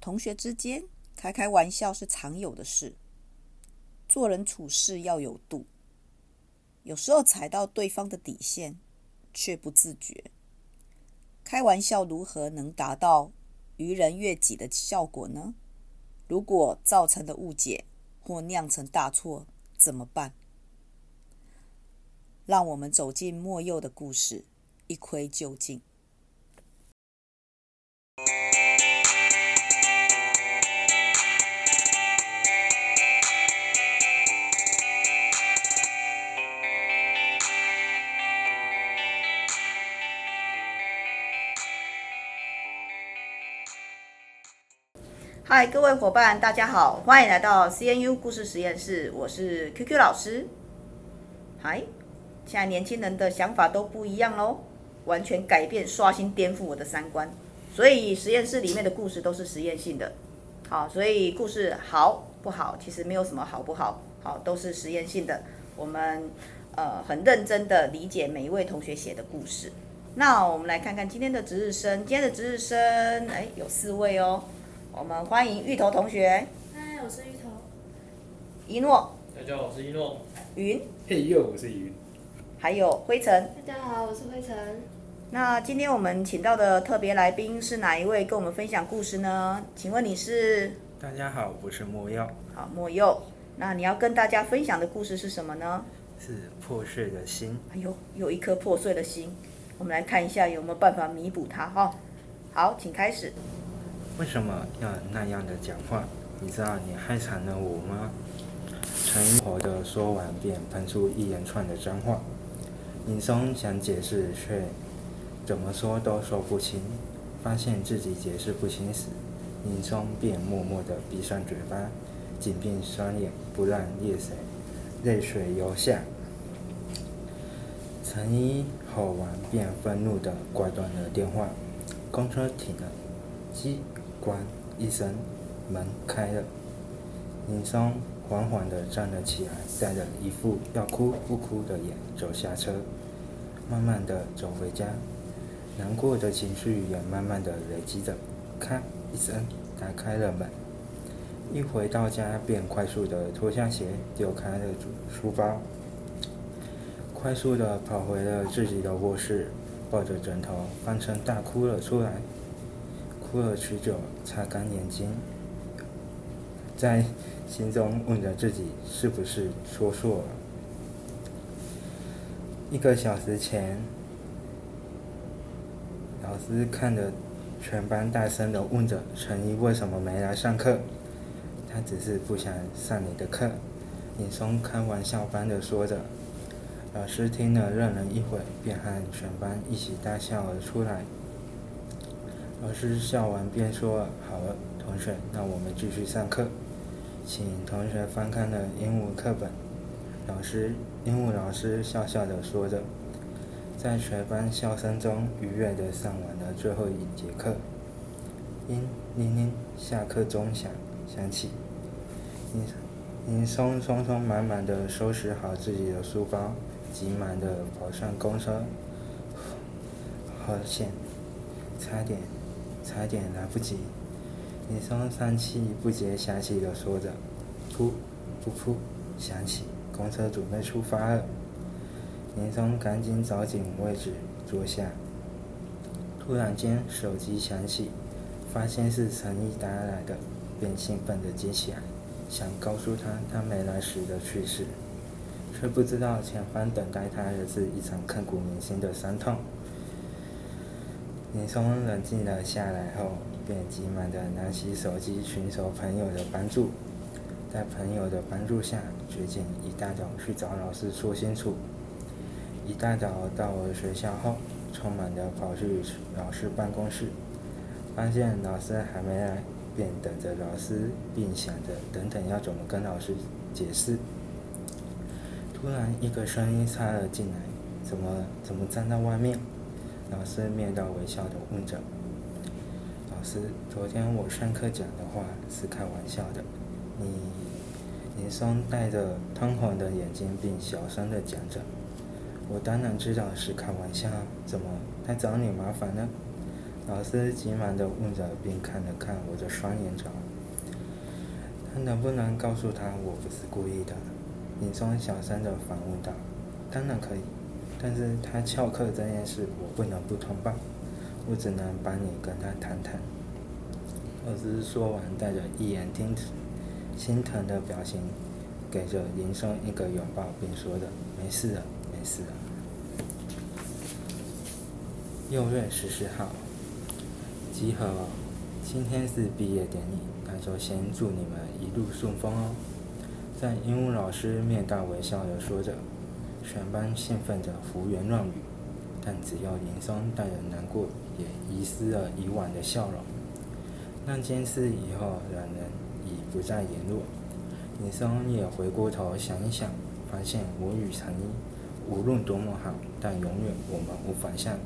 同学之间开开玩笑是常有的事，做人处事要有度。有时候踩到对方的底线，却不自觉。开玩笑如何能达到愚人悦己的效果呢？如果造成的误解或酿成大错，怎么办？让我们走进莫佑的故事，一窥究竟。嗨，各位伙伴，大家好，欢迎来到 CNU 故事实验室，我是 QQ 老师。嗨，现在年轻人的想法都不一样喽，完全改变、刷新、颠覆我的三观。所以实验室里面的故事都是实验性的，好，所以故事好不好，其实没有什么好不好，好都是实验性的。我们呃很认真的理解每一位同学写的故事。那我们来看看今天的值日生，今天的值日生，哎，有四位哦。我们欢迎芋头同学。嗨，我是芋头。一诺。大家好，我是一诺。云。嘿呦，我是云。还有灰尘。大家好，我是灰尘。那今天我们请到的特别来宾是哪一位？跟我们分享故事呢？请问你是？大家好，我是莫佑。好，莫佑。那你要跟大家分享的故事是什么呢？是破碎的心。哎呦，有一颗破碎的心，我们来看一下有没有办法弥补它哈。好，请开始。为什么要那样的讲话？你知道你害惨了我吗？陈一火的说完，便喷出一连串的脏话。尹松想解释，却怎么说都说不清。发现自己解释不清时，尹松便默默地闭上嘴巴，紧闭双眼，不让泪水泪水流下。陈一吼完，便愤怒地挂断了电话。公车停了，鸡。关一声，门开了。尹松缓缓地站了起来，带着一副要哭不哭的脸走下车，慢慢地走回家。难过的情绪也慢慢地累积着。咔一声，打开了门。一回到家，便快速地脱下鞋，丢开了书包，快速地跑回了自己的卧室，抱着枕头放声大哭了出来。哭了许久，擦干眼睛，在心中问着自己是不是说错了。一个小时前，老师看着全班大声的问着陈一为什么没来上课，他只是不想上你的课。尹松开玩笑般的说着，老师听了愣了一会，便和全班一起大笑了出来。老师笑完便说：“好了，同学，那我们继续上课，请同学翻开了英文课本。”老师，英文老师笑笑的说着，在全班笑声中愉悦的上完了最后一节课。铃铃铃，下课钟响响起，尹尹松匆匆忙忙的收拾好自己的书包，急忙的跑上公车。好险，差点。差点来不及，尹松上气不接下气的说着：“噗，噗噗，响起，公车准备出发了。”林松赶紧找紧位置坐下。突然间，手机响起，发现是陈一打来的，便兴奋地接起来，想告诉他他没来时的趣事，却不知道前方等待他的是一场刻骨铭心的伤痛。尹松冷静了下来后，便急忙的拿起手机寻求朋友的帮助。在朋友的帮助下，决定一大早去找老师说清楚。一大早到了学校后，匆忙的跑去老师办公室，发现老师还没来，便等着老师，并想着等等要怎么跟老师解释。突然，一个声音插了进来：“怎么怎么站在外面？”老师面带微笑地问着：“老师，昨天我上课讲的话是开玩笑的。”你，林松带着通红的眼睛，并小声地讲着：“我当然知道是开玩笑，怎么他找你麻烦呢？”老师急忙地问着，并看了看我的双眼爪。他能不能告诉他我不是故意的？林松小声地反问道。当然可以，但是他翘课这件事我不能不通报，我只能帮你跟他谈谈。老师说完，带着一言听心疼的表情，给着林松一个拥抱，并说着：“没事了，没事了。”六月十四号，集合！今天是毕业典礼，那就先祝你们一路顺风哦。在英文老师面带微笑的说着，全班兴奋着胡言乱语，但只要林松带着难过，也遗失了以往的笑容。那件事以后，两人已不再联络。林松也回过头想一想，发现我与陈一无论多么好，但永远我们无法像。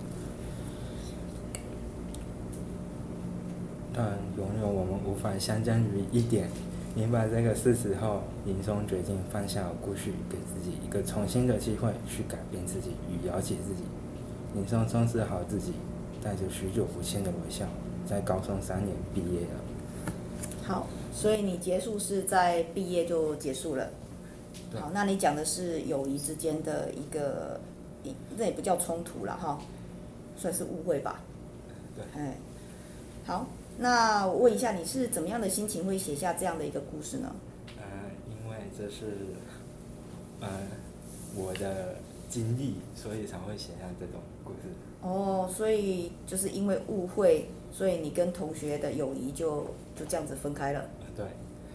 但永远我们无法相争于一点。明白这个事实后，林松决定放下过去，给自己一个重新的机会，去改变自己与了解自己。林松收拾好自己，带着许久不见的微笑，在高中三年毕业了。好，所以你结束是在毕业就结束了。对好，那你讲的是友谊之间的一个，那也不叫冲突了哈，算是误会吧。对。哎，好。那我问一下，你是怎么样的心情会写下这样的一个故事呢？呃，因为这是，呃，我的经历，所以才会写下这种故事。哦，所以就是因为误会，所以你跟同学的友谊就就这样子分开了。呃，对。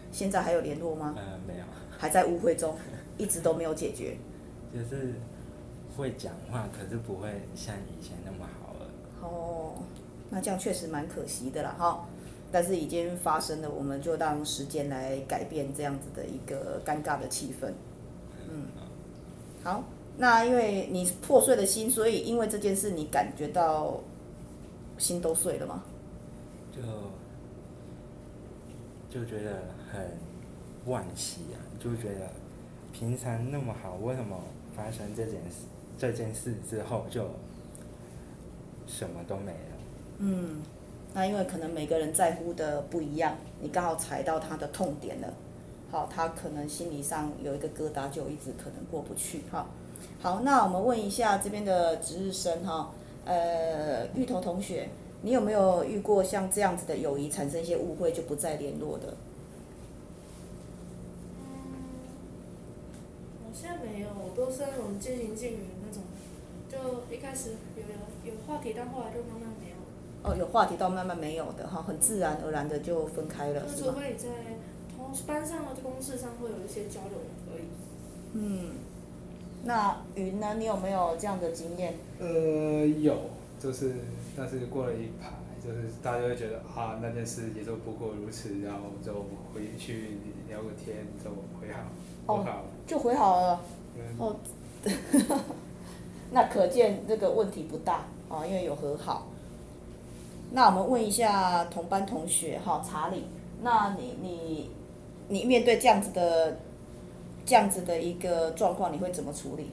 现在还有联络吗？呃，没有。还在误会中，一直都没有解决。就是会讲话，可是不会像以前那么好了。哦。那这样确实蛮可惜的啦，哈，但是已经发生了，我们就让时间来改变这样子的一个尴尬的气氛。嗯，好，那因为你破碎的心，所以因为这件事，你感觉到心都碎了吗？就就觉得很惋惜啊，就觉得平常那么好，为什么发生这件事？这件事之后就什么都没了。嗯，那因为可能每个人在乎的不一样，你刚好踩到他的痛点了，好，他可能心理上有一个疙瘩，就一直可能过不去，哈。好，那我们问一下这边的值日生哈，呃，芋头同学，你有没有遇过像这样子的友谊产生一些误会就不再联络的？嗯，我现在没有，我都是那种渐行渐远那种，就一开始有有有话题，但后来就慢慢没。哦，有话题到慢慢没有的哈，很自然而然的就分开了？除非你在同班上的公事上会有一些交流而已。嗯，那云呢？你有没有这样的经验？呃，有，就是但是过了一排，就是大家会觉得啊，那件事也就不过如此，然后就回去聊个天，就回好，和好了。就回好了。嗯、哦，那可见这个问题不大啊，因为有和好。那我们问一下同班同学哈，查理，那你你你面对这样子的这样子的一个状况，你会怎么处理？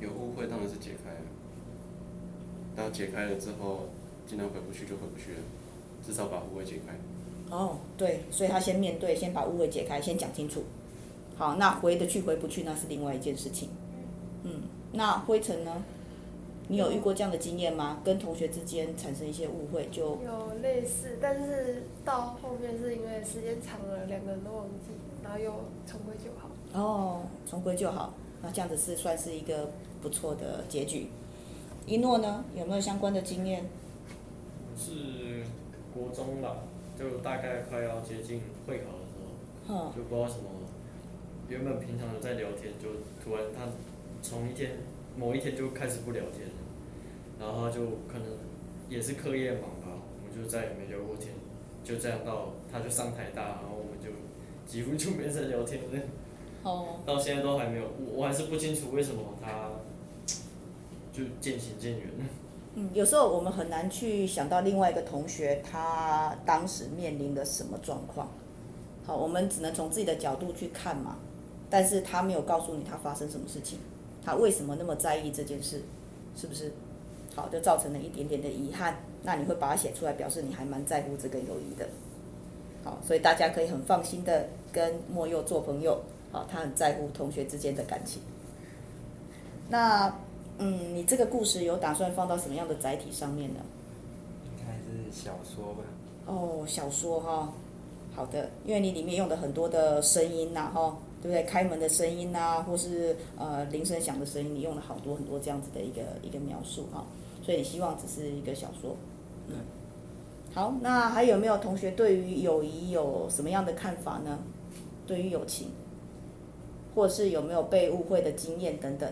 有误会当然是解开了，当解开了之后，尽量回不去就回不去了，至少把误会解开。哦，对，所以他先面对，先把误会解开，先讲清楚。好，那回得去回不去，那是另外一件事情。嗯，那灰尘呢？你有遇过这样的经验吗？跟同学之间产生一些误会就有类似，但是到后面是因为时间长了，两个人都忘记，然后又重归就好。哦，重归就好，那这样子是算是一个不错的结局。一诺呢，有没有相关的经验？是国中吧，就大概快要接近会考的时候，嗯、就不知道什么，原本平常有在聊天，就突然他从一天某一天就开始不聊天了。然后就可能也是课业忙吧，我们就再也没聊过天，就这样到他就上台大，然后我们就几乎就没再聊天了。哦。到现在都还没有，我我还是不清楚为什么他就渐行渐远了。嗯，有时候我们很难去想到另外一个同学他当时面临的什么状况。好，我们只能从自己的角度去看嘛，但是他没有告诉你他发生什么事情，他为什么那么在意这件事，是不是？好，就造成了一点点的遗憾。那你会把它写出来，表示你还蛮在乎这个友谊的。好，所以大家可以很放心的跟莫佑做朋友。好，他很在乎同学之间的感情。那，嗯，你这个故事有打算放到什么样的载体上面呢？应该是小说吧。哦，小说哈，好的，因为你里面用的很多的声音呐，哈，对不对？开门的声音呐，或是呃铃声响的声音，你用了好多很多这样子的一个一个描述哈，所以你希望只是一个小说。嗯，好，那还有没有同学对于友谊有什么样的看法呢？对于友情，或是有没有被误会的经验等等？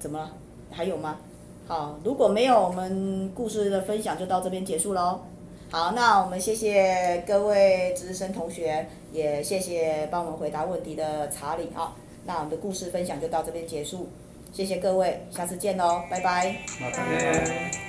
怎么了？还有吗？好，如果没有，我们故事的分享就到这边结束喽。好，那我们谢谢各位值日生同学，也谢谢帮我们回答问题的查理啊。那我们的故事分享就到这边结束，谢谢各位，下次见喽，拜拜。拜拜。